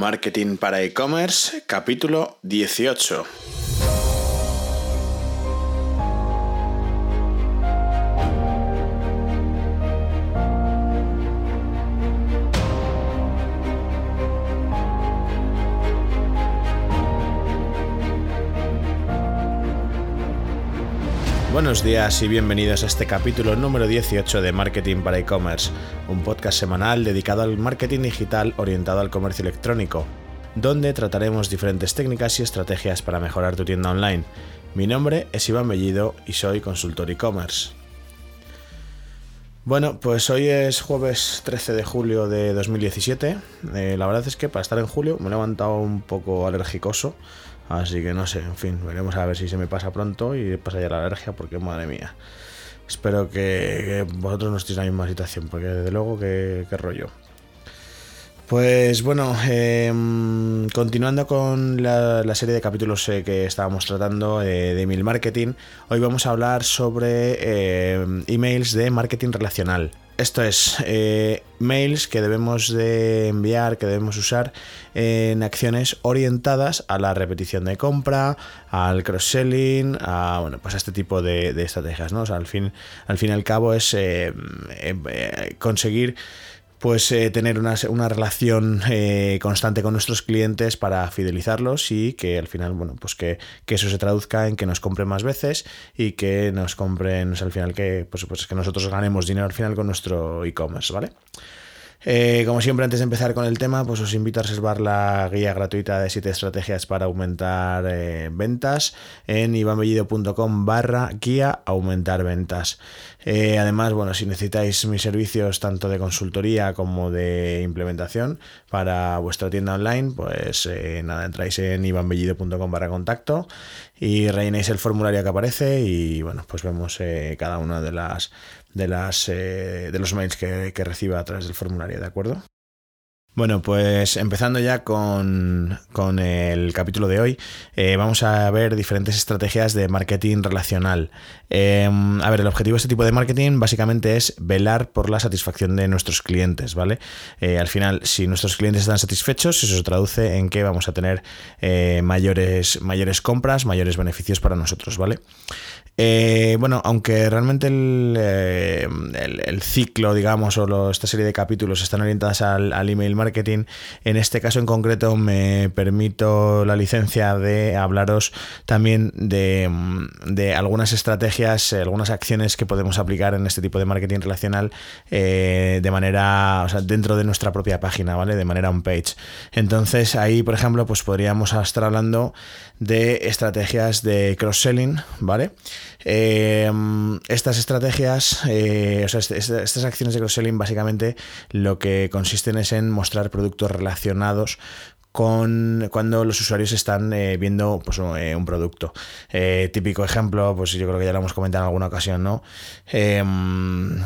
Marketing para e-commerce, capítulo 18. Buenos días y bienvenidos a este capítulo número 18 de Marketing para e-commerce, un podcast semanal dedicado al marketing digital orientado al comercio electrónico, donde trataremos diferentes técnicas y estrategias para mejorar tu tienda online. Mi nombre es Iván Bellido y soy consultor e-commerce. Bueno, pues hoy es jueves 13 de julio de 2017. Eh, la verdad es que para estar en julio me he levantado un poco alergicoso Así que no sé, en fin, veremos a ver si se me pasa pronto y pasa ya la alergia, porque madre mía. Espero que, vosotros no estéis en la misma situación, porque desde luego que, rollo. Pues bueno, em, continuando con la, serie de capítulos eh, que estábamos tratando eh, de email marketing, hoy vamos a hablar sobre em, emails de marketing relacional. Esto es, eh, mails que debemos de enviar, que debemos usar en acciones orientadas a la repetición de compra, al cross-selling, a, bueno, pues a este tipo de, estrategias, ¿no? al fin, al fin y al cabo es eh, conseguir pues eh, tener una, relación eh, constante con nuestros clientes para fidelizarlos y que al final, bueno, pues que, eso se traduzca en que nos compren más veces y que nos compren, al final que, pues, pues que nosotros ganemos dinero al final con nuestro e-commerce, ¿vale? Eh, como siempre, antes de empezar con el tema, pues os invito a reservar la guía gratuita de 7 estrategias para aumentar eh, ventas en ivanbellido.com barra guía aumentar ventas. Eh, además, bueno, si necesitáis mis servicios tanto de consultoría como de implementación para vuestra tienda online, pues nada, entráis en ivanbellido.com barra contacto y rellenéis el formulario que aparece y bueno, pues vemos cada una de las de, las, eh, de los mails que, que reciba a través del formulario, ¿de acuerdo? Bueno, pues empezando ya con, el capítulo de hoy, eh, vamos a ver diferentes estrategias de marketing relacional. Em, a ver, el objetivo de este tipo de marketing básicamente es velar por la satisfacción de nuestros clientes, ¿vale? Eh, al final, si nuestros clientes están satisfechos, eso se traduce en que vamos a tener mayores, mayores compras, mayores beneficios para nosotros, ¿vale? Eh, bueno, aunque realmente eh, el, ciclo, digamos, o esta serie de capítulos están orientadas al, email marketing, en este caso en concreto me permito la licencia de hablaros también de, algunas estrategias, algunas acciones que podemos aplicar en este tipo de marketing relacional eh, de manera, o sea, dentro de nuestra propia página, ¿vale? De manera on-page. Entonces ahí, por ejemplo, pues podríamos estar hablando de estrategias de cross-selling, ¿vale? Eh, estas estrategias, eh, o sea, estas acciones de cross-selling básicamente lo que consisten es en mostrar productos relacionados con cuando los usuarios están eh, viendo pues, eh, un producto. Eh, típico ejemplo, pues yo creo que ya lo hemos comentado en alguna ocasión, ¿no? Em,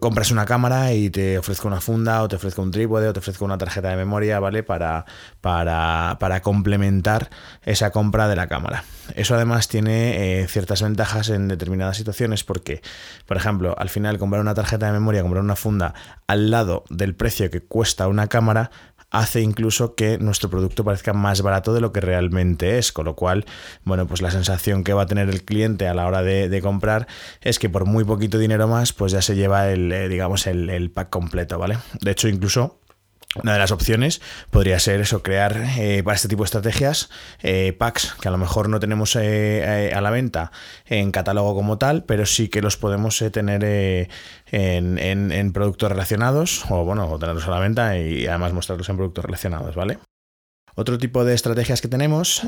compras una cámara y te ofrezco una funda, o te ofrezco un trípode, o te ofrezco una tarjeta de memoria, ¿vale? Para, para, para complementar esa compra de la cámara. Eso además tiene ciertas ventajas en determinadas situaciones porque, por ejemplo, al final comprar una tarjeta de memoria, comprar una funda al lado del precio que cuesta una cámara, hace incluso que nuestro producto parezca más barato de lo que realmente es, con lo cual, bueno, pues la sensación que va a tener el cliente a la hora de, comprar es que por muy poquito dinero más, pues ya se lleva el, eh, digamos, el, el pack completo, ¿vale? De hecho, incluso una de las opciones podría ser eso, crear eh, para este tipo de estrategias eh, packs que a lo mejor no tenemos eh, a la venta en catálogo como tal, pero sí que los podemos tener en, en, productos relacionados o bueno, tenerlos a la venta y además mostrarlos en productos relacionados, ¿vale? Otro tipo de estrategias que tenemos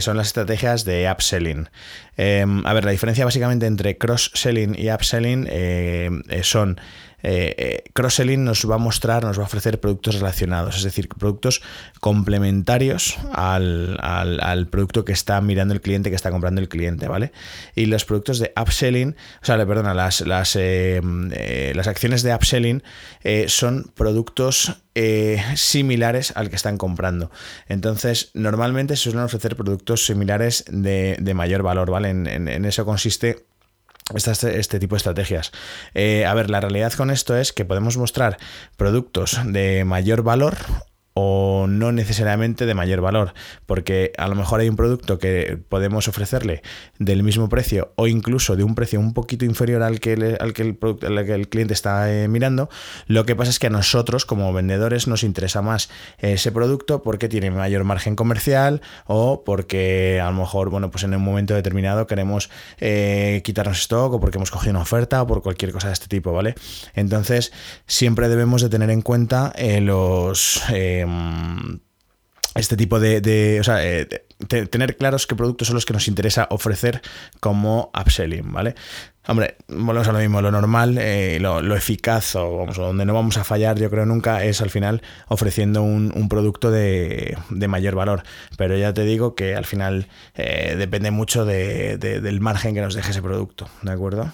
son las estrategias de upselling. Em, a ver, la diferencia básicamente entre cross-selling y upselling son eh, eh, cross-selling nos va a mostrar, nos va a ofrecer productos relacionados, es decir, productos complementarios al, producto que está mirando el cliente, que está comprando el cliente, ¿vale? Y los productos de upselling, o sea, perdona, las, las, eh, las acciones de upselling son productos similares al que están comprando. Entonces, normalmente se suelen ofrecer productos similares de, mayor valor, ¿vale? en eso consiste este, este, tipo de estrategias. Eh, a ver, la realidad con esto es que podemos mostrar productos de mayor valor o no necesariamente de mayor valor, porque a lo mejor hay un producto que podemos ofrecerle del mismo precio o incluso de un precio un poquito inferior al que, al que, el, cliente está eh, mirando. Lo que pasa es que a nosotros como vendedores nos interesa más ese producto porque tiene mayor margen comercial o porque a lo mejor, bueno, pues en un momento determinado queremos eh, quitarnos stock o porque hemos cogido una oferta o por cualquier cosa de este tipo, ¿vale? Entonces siempre debemos de tener en cuenta eh, los Em, este tipo de, eh, tener claros qué productos son los que nos interesa ofrecer como upselling, ¿vale? Hombre, volvemos a lo mismo, lo normal, eh, lo, eficaz o vamos, donde no vamos a fallar, yo creo nunca, es al final ofreciendo un, producto de, mayor valor. Pero ya te digo que al final eh, depende mucho del margen que nos deje ese producto, ¿de acuerdo?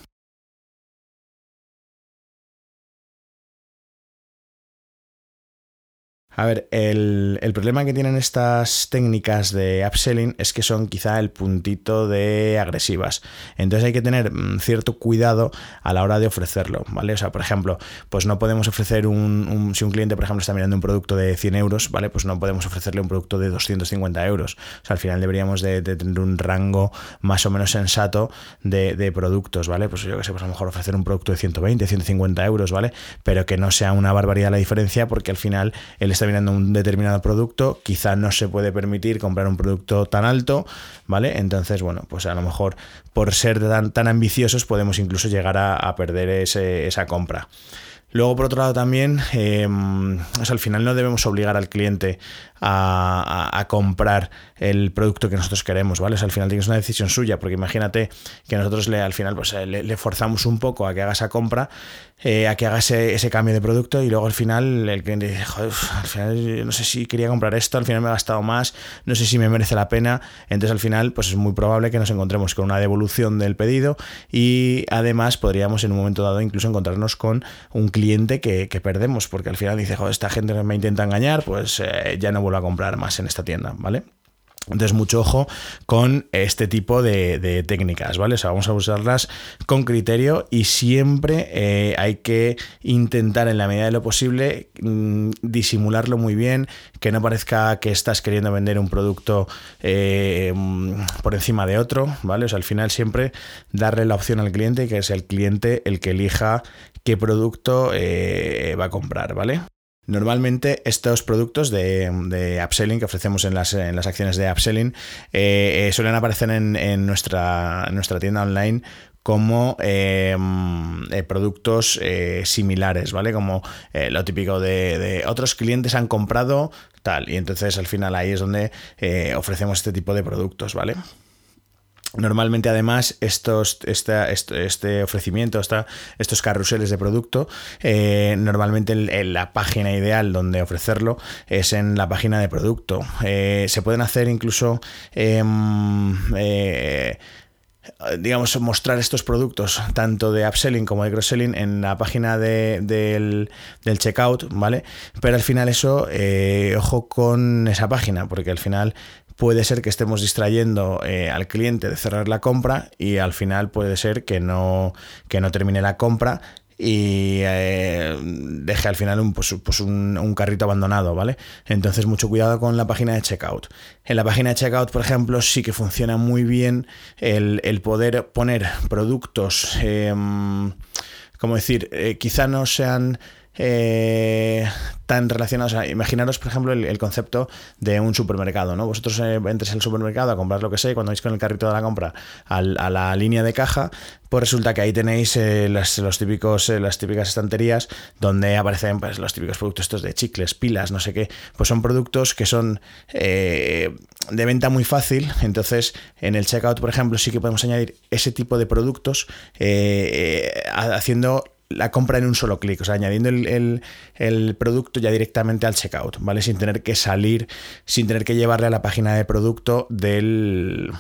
A ver, el, problema que tienen estas técnicas de upselling es que son quizá el puntito de agresivas. Entonces hay que tener mm, cierto cuidado a la hora de ofrecerlo, ¿vale? O sea, por ejemplo, pues no podemos ofrecer un, si un cliente, por ejemplo, está mirando un producto de 100 euros, ¿vale? Pues no podemos ofrecerle un producto de 250 euros. O sea, al final deberíamos de, tener un rango más o menos sensato de, productos, ¿vale? Pues yo que sé, pues a lo mejor ofrecer un producto de 120, 150 euros, ¿vale? Pero que no sea una barbaridad la diferencia porque al final él está un determinado producto, quizá no se puede permitir comprar un producto tan alto, ¿vale? Entonces, bueno, pues a lo mejor por ser tan, tan ambiciosos podemos incluso llegar a, perder esa compra. Luego, por otro lado, también, em, al final no debemos obligar al cliente a, comprar el producto que nosotros queremos, ¿vale? al final tienes una decisión suya, porque imagínate que nosotros le, al final pues, eh, le, forzamos un poco a que haga esa compra, eh, a que haga ese, cambio de producto y luego al final el cliente dice, joder, al final no sé si quería comprar esto, al final me ha gastado más, no sé si me merece la pena, entonces al final pues es muy probable que nos encontremos con una devolución del pedido y además podríamos en un momento dado incluso encontrarnos con un cliente que, perdemos, porque al final dice, joder, esta gente me intenta engañar, pues eh, ya no a comprar más en esta tienda, ¿vale? Entonces, mucho ojo con este tipo de, técnicas, ¿vale? O sea, vamos a usarlas con criterio y siempre eh, hay que intentar, en la medida de lo posible, mm, disimularlo muy bien, que no parezca que estás queriendo vender un producto eh, mm, por encima de otro, ¿vale? O sea, al final siempre darle la opción al cliente y que es el cliente el que elija qué producto eh, va a comprar, ¿vale? Normalmente estos productos de, upselling que ofrecemos en las, en las acciones de upselling eh, eh, suelen aparecer en, nuestra, nuestra tienda online como em, eh, productos similares, ¿vale? Como lo típico de, de, otros clientes han comprado tal. Y entonces al final ahí es donde ofrecemos este tipo de productos, ¿vale? Normalmente, además, estos, este, ofrecimiento, estos carruseles de producto, eh, normalmente en, la página ideal donde ofrecerlo es en la página de producto. Eh, se pueden hacer incluso em, eh, digamos, mostrar estos productos, tanto de upselling como de cross-selling, en la página de, del, checkout, ¿vale? Pero al final eso, ojo con esa página, porque al final puede ser que estemos distrayendo eh, al cliente de cerrar la compra y al final puede ser que no, que no termine la compra y eh, deje al final un, pues, pues un, carrito abandonado, ¿vale? Entonces mucho cuidado con la página de checkout. En la página de checkout, por ejemplo, sí que funciona muy bien el, poder poner productos, em, como decir, eh, quizá no sean eh, tan relacionados. imaginaros, por ejemplo, el, concepto de un supermercado. ¿no? Vosotros eh, entres al supermercado a comprar lo que sé, cuando vais con el carrito de la compra a la línea de caja, pues resulta que ahí tenéis eh, los típicos, las típicas estanterías donde aparecen pues, los típicos productos estos de chicles, pilas, no sé qué. Pues son productos que son de venta muy fácil. Entonces, en el checkout, por ejemplo, sí que podemos añadir ese tipo de productos haciendo la compra en un solo clic, o sea, añadiendo el, producto ya directamente al checkout, ¿vale? Sin tener que salir, sin tener que llevarle a la página de producto del...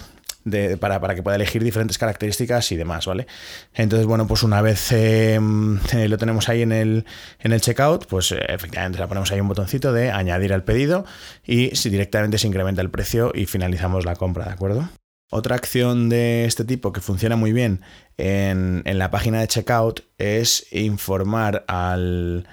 para, que pueda elegir diferentes características y demás, ¿vale? Entonces, bueno, pues una vez em, eh, lo tenemos ahí en el, en el checkout, pues eh, efectivamente le ponemos ahí un botoncito de añadir al pedido y si directamente se incrementa el precio y finalizamos la compra, ¿de acuerdo? Otra acción de este tipo que funciona muy bien en, la página de checkout es informar al,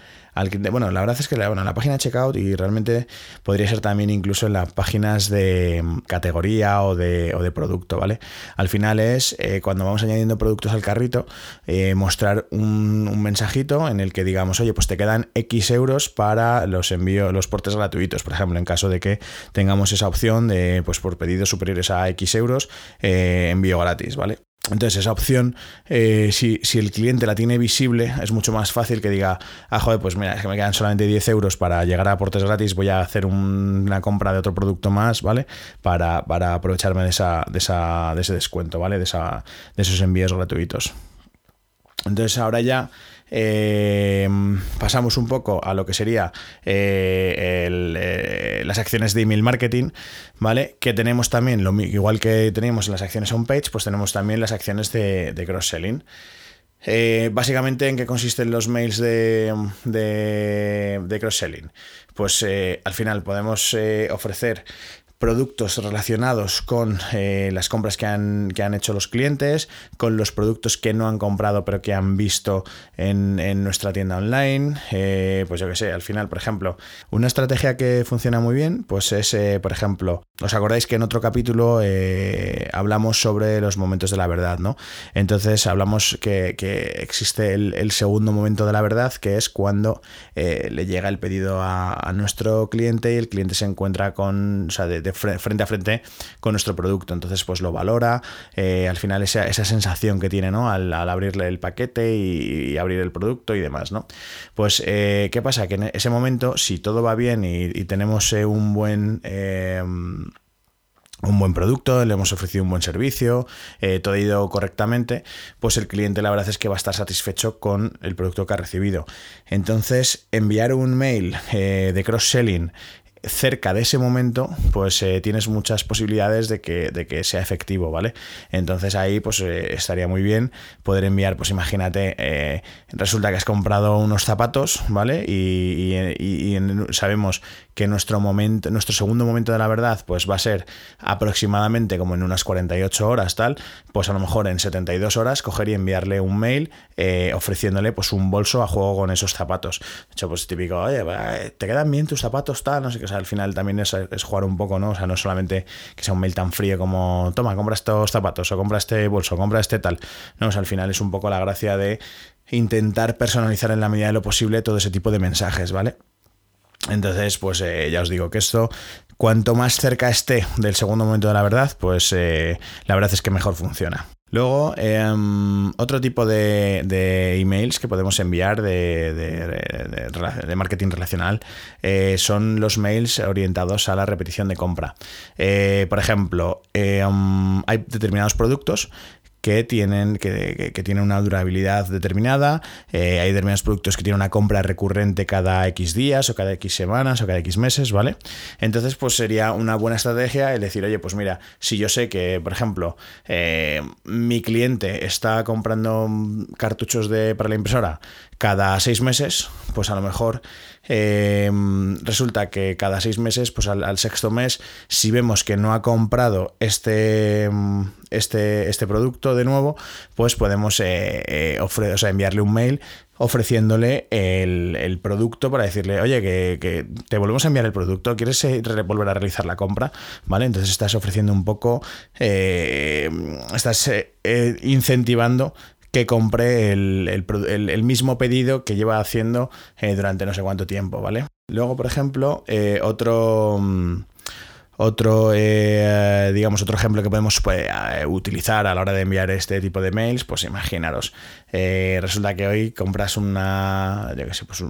Bueno, la verdad es que bueno, la página de checkout y realmente podría ser también incluso en las páginas de mm, categoría o de, o de producto, ¿vale? Al final es eh, cuando vamos añadiendo productos al carrito, eh, mostrar un, un, mensajito en el que digamos, oye, pues te quedan X euros para los envíos, los portes gratuitos, por ejemplo, en caso de que tengamos esa opción de, pues por pedidos superiores a X euros, eh, envío gratis, ¿vale? Entonces, esa opción, eh, si, el cliente la tiene visible, es mucho más fácil que diga, ah, joder, pues mira, es que me quedan solamente 10 euros para llegar a aportes gratis, voy a hacer una compra de otro producto más, ¿vale? Para, aprovecharme de, esa, de, esa, de ese descuento, ¿vale? De, esa, de esos envíos gratuitos. Entonces, ahora ya eh, pasamos un poco a lo que sería eh, eh, las acciones de email marketing, ¿vale? Que tenemos también, lo, igual que tenemos en las acciones on page, pues tenemos también las acciones de, cross-selling. básicamente, ¿en qué consisten los mails de, de cross-selling? Pues al final podemos ofrecer productos relacionados con eh, las compras que han, que han, hecho los clientes, con los productos que no han comprado pero que han visto en, nuestra tienda online. Eh, pues yo que sé, al final, por ejemplo, una estrategia que funciona muy bien, pues es, eh, por ejemplo, ¿os acordáis que en otro capítulo hablamos sobre los momentos de la verdad, ¿no? Entonces hablamos que, existe el, segundo momento de la verdad, que es cuando le llega el pedido a, nuestro cliente y el cliente se encuentra con, o sea, de, frente a frente con nuestro producto. Entonces, pues lo valora, eh, al final esa, sensación que tiene, ¿no? Al, abrirle el paquete y, abrir el producto y demás, ¿no? Pues, eh, ¿qué pasa? Que en ese momento, si todo va bien y, tenemos eh, un buen un buen producto, le hemos ofrecido un buen servicio, todo ha ido correctamente, pues el cliente la verdad es que va a estar satisfecho con el producto que ha recibido. Entonces, enviar un mail de cross-selling cerca de ese momento, pues eh, tienes muchas posibilidades de que, de que, sea efectivo, ¿vale? Entonces ahí pues eh, estaría muy bien poder enviar, pues imagínate, eh, resulta que has comprado unos zapatos, ¿vale? Y, sabemos que nuestro momento, nuestro segundo momento de la verdad, pues va a ser aproximadamente como en unas 48 horas, tal, pues a lo mejor en 72 horas coger y enviarle un mail ofreciéndole pues un bolso a juego con esos zapatos. De hecho, pues típico, oye, te quedan bien tus zapatos, tal, no sé qué, al final también es, jugar un poco, ¿no? O sea, no solamente que sea un mail tan frío como, toma, compra estos zapatos o compra este bolso, compra este tal. No, o sea, al final es un poco la gracia de intentar personalizar en la medida de lo posible todo ese tipo de mensajes, ¿vale? Entonces, pues eh, ya os digo que esto, cuanto más cerca esté del segundo momento de la verdad, pues eh, la verdad es que mejor funciona. Luego, em, otro tipo de, emails que podemos enviar de, marketing relacional eh, son los mails orientados a la repetición de compra. Por ejemplo, em, hay determinados productos que tienen, que, una durabilidad determinada. Eh, hay determinados productos que tienen una compra recurrente cada X días o cada X semanas o cada X meses, ¿vale? Entonces, pues sería una buena estrategia el decir, oye, pues mira, si yo sé que, por ejemplo, eh, mi cliente está comprando cartuchos de, para la impresora cada seis meses, pues a lo mejor eh, resulta que cada seis meses, pues al, sexto mes, si vemos que no ha comprado este, este, este producto de nuevo, pues podemos eh, eh enviarle un mail ofreciéndole el, producto para decirle, oye, que, te volvemos a enviar el producto, ¿quieres eh, volver a realizar la compra? ¿Vale? Entonces estás ofreciendo un poco, estás incentivando que compre el, mismo pedido que lleva haciendo eh, durante no sé cuánto tiempo, ¿vale? Luego, por ejemplo, eh, otro... Mm, otro, eh, digamos, otro ejemplo que podemos pues, utilizar a la hora de enviar este tipo de mails, pues imaginaros, resulta que hoy compras una, pues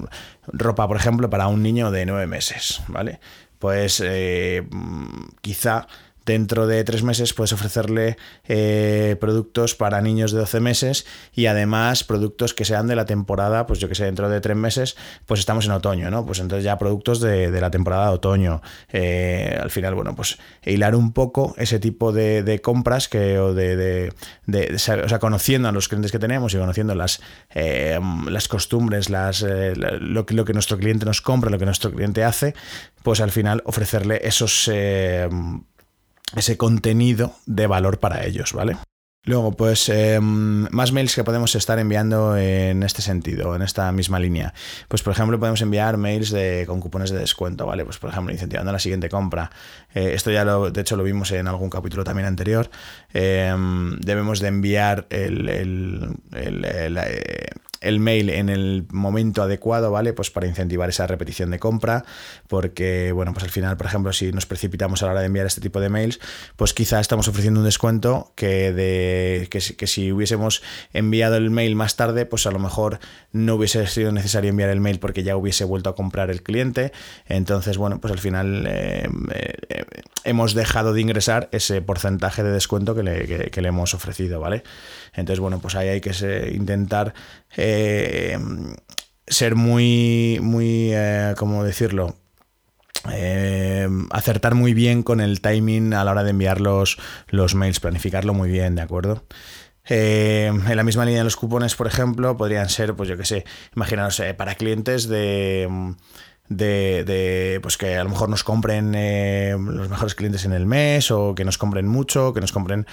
ropa, por ejemplo, para un niño de nueve meses, ¿vale? Pues mm, quizá Dentro de tres meses puedes ofrecerle eh, productos para niños de 12 meses y además productos que sean de la temporada, pues yo que sé, dentro de tres meses, pues estamos en otoño, ¿no? Pues entonces ya productos de, la temporada de otoño. Eh, al final, bueno, pues hilar un poco ese tipo de, compras que, o de, o sea, conociendo a los clientes que tenemos y conociendo las, eh, las costumbres, las, lo, lo, que nuestro cliente nos compra, lo que nuestro cliente hace, pues al final ofrecerle esos ese contenido de valor para ellos, ¿vale? Luego, pues em, más mails que podemos estar enviando en este sentido, en esta misma línea. Pues por ejemplo, podemos enviar mails con cupones de descuento, ¿vale? Pues por ejemplo, incentivando la siguiente compra. Eh, esto ya lo, de hecho, lo vimos en algún capítulo también anterior. Em, debemos de enviar el, eh, el mail en el momento adecuado, ¿vale? Pues para incentivar esa repetición de compra, porque, bueno, pues al final, por ejemplo, si nos precipitamos a la hora de enviar este tipo de mails, pues quizá estamos ofreciendo un descuento que, de, que, si hubiésemos enviado el mail más tarde, pues a lo mejor no hubiese sido necesario enviar el mail porque ya hubiese vuelto a comprar el cliente. Entonces, bueno, pues al final eh, eh, hemos dejado de ingresar ese porcentaje de descuento que le, le hemos ofrecido, ¿vale? Entonces, bueno, pues ahí hay que intentar eh, ser muy, muy, eh, ¿cómo decirlo? Eh, acertar muy bien con el timing a la hora de enviar los, los mails, planificarlo muy bien, ¿de acuerdo? en la misma línea de los cupones, por ejemplo, podrían ser, pues yo qué sé, imaginaos, para clientes de de, pues que a lo mejor nos compren eh, los mejores clientes en el mes o que nos compren mucho, que nos compren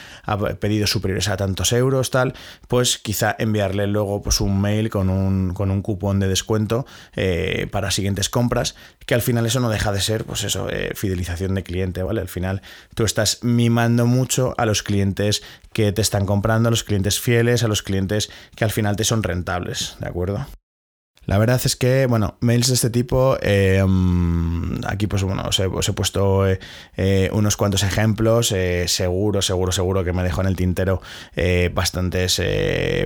pedidos superiores a tantos euros, tal, pues quizá enviarle luego pues un mail con un, con un cupón de descuento eh, para siguientes compras, que al final eso no deja de ser, pues eso, eh, fidelización de cliente, ¿vale? Al final tú estás mimando mucho a los clientes que te están comprando, a los clientes fieles, a los clientes que al final te son rentables, ¿de acuerdo? La verdad es que, bueno, mails de este tipo, eh, aquí pues bueno, os he, puesto eh, eh, unos cuantos ejemplos, seguro, seguro, seguro que me dejo en el tintero bastantes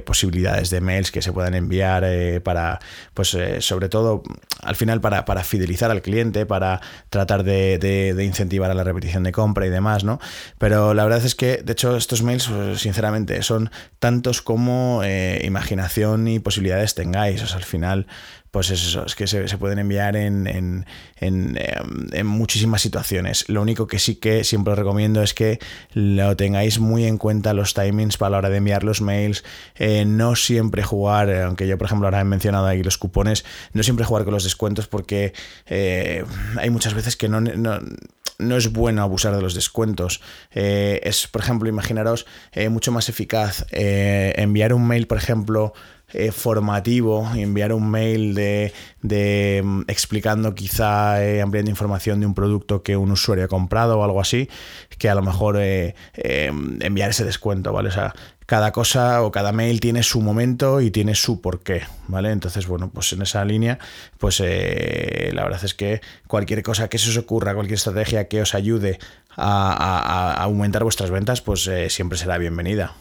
posibilidades de mails que se puedan enviar para, pues sobre todo, al final para, fidelizar al cliente, para tratar de, incentivar a la repetición de compra y demás, ¿no? Pero la verdad es que, de hecho, estos mails, pues, sinceramente, son tantos como imaginación y posibilidades tengáis, o sea, al final pues es eso, es que se, pueden enviar en, en, em, en, muchísimas situaciones. Lo único que sí que siempre os recomiendo es que lo tengáis muy en cuenta los timings para la hora de enviar los mails. Eh, no siempre jugar, aunque yo por ejemplo ahora he mencionado ahí los cupones, no siempre jugar con los descuentos porque eh, hay muchas veces que no, no es bueno abusar de los descuentos. Eh, es, por ejemplo, imaginaros mucho más eficaz enviar un mail, por ejemplo, eh, formativo, enviar un mail de, de mm, explicando quizá eh, ampliando información de un producto que un usuario ha comprado o algo así, que a lo mejor eh, enviar ese descuento, ¿vale? O sea, cada cosa o cada mail tiene su momento y tiene su porqué, ¿vale? Entonces, bueno, pues en esa línea, pues la verdad es que cualquier cosa que se os ocurra, cualquier estrategia que os ayude a, aumentar vuestras ventas, pues siempre será bienvenida.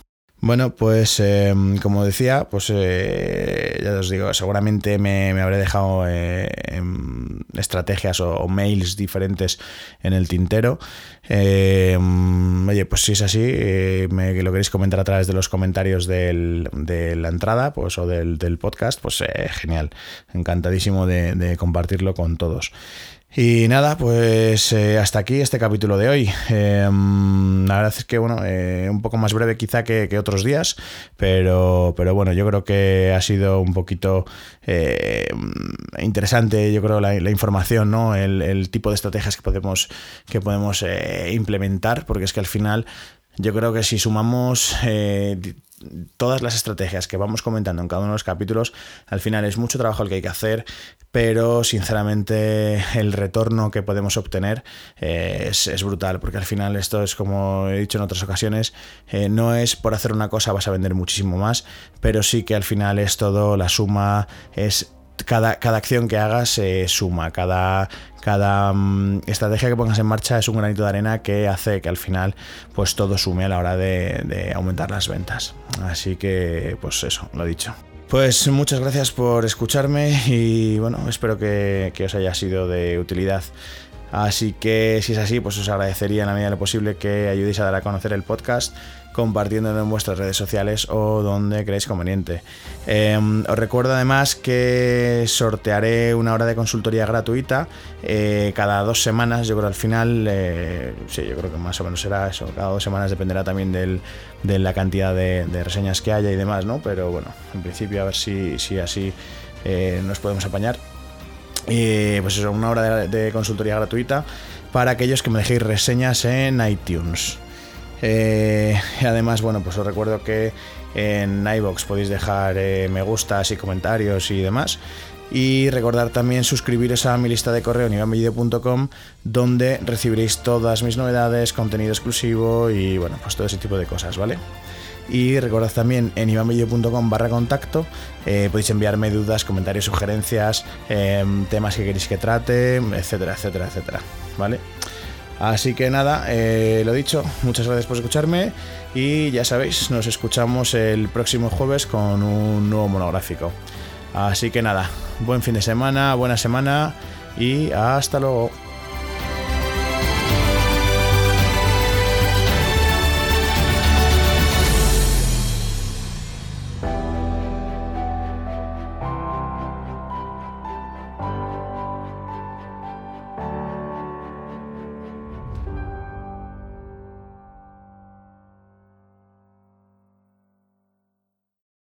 Bueno, pues em, como decía, pues eh, ya os digo, seguramente me, habré dejado eh, em, estrategias o, mails diferentes en el tintero. Em, oye, pues si es así, eh, me, lo queréis comentar a través de los comentarios de la entrada pues, o del, podcast, pues genial. Encantadísimo de compartirlo con todos. Y nada, pues eh, hasta aquí este capítulo de hoy. Em, la verdad es que, bueno, eh, un poco más breve quizá que, otros días, pero, pero bueno, yo creo que ha sido un poquito eh, interesante, yo creo, la, información, ¿no? El, tipo de estrategias que podemos, que podemos implementar, porque es que al final yo creo que si sumamos todas las estrategias que vamos comentando en cada uno de los capítulos, al final es mucho trabajo el que hay que hacer, pero sinceramente el retorno que podemos obtener eh, es, brutal, porque al final esto es como he dicho en otras ocasiones, eh, no es por hacer una cosa vas a vender muchísimo más, pero sí que al final es todo, la suma es cada, cada, acción que hagas se suma, cada, cada mm, estrategia que pongas en marcha es un granito de arena que hace que al final pues todo sume a la hora de, aumentar las ventas. Así que pues eso, lo dicho. Pues muchas gracias por escucharme y bueno, espero que, que os haya sido de utilidad. Así que si es así, pues os agradecería en la medida de lo posible que ayudéis a dar a conocer el podcast compartiéndolo en vuestras redes sociales o donde creáis conveniente. Em, os recuerdo además que sortearé una hora de consultoría gratuita eh, cada dos semanas. Yo creo al final, eh, sí, yo creo que más o menos será eso. Cada dos semanas dependerá también de la cantidad de, reseñas que haya y demás, ¿no? Pero bueno, en principio a ver si, si así eh, nos podemos apañar. Y pues eso, una hora de, de consultoría gratuita para aquellos que me dejéis reseñas en iTunes. Eh, además, bueno, pues os recuerdo que en iBox podéis dejar eh, me gustas y comentarios y demás. Y recordar también suscribiros a mi lista de correo en donde recibiréis todas mis novedades, contenido exclusivo y bueno, pues todo ese tipo de cosas, ¿vale? Y recordad también en ivanvideo.com barra contacto eh, podéis enviarme dudas, comentarios, sugerencias, em, temas que queréis que trate, etcétera, etcétera, etcétera. ¿Vale? Así que nada, eh, lo dicho, muchas gracias por escucharme y ya sabéis, nos escuchamos el próximo jueves con un nuevo monográfico. Así que nada, buen fin de semana, buena semana y hasta luego.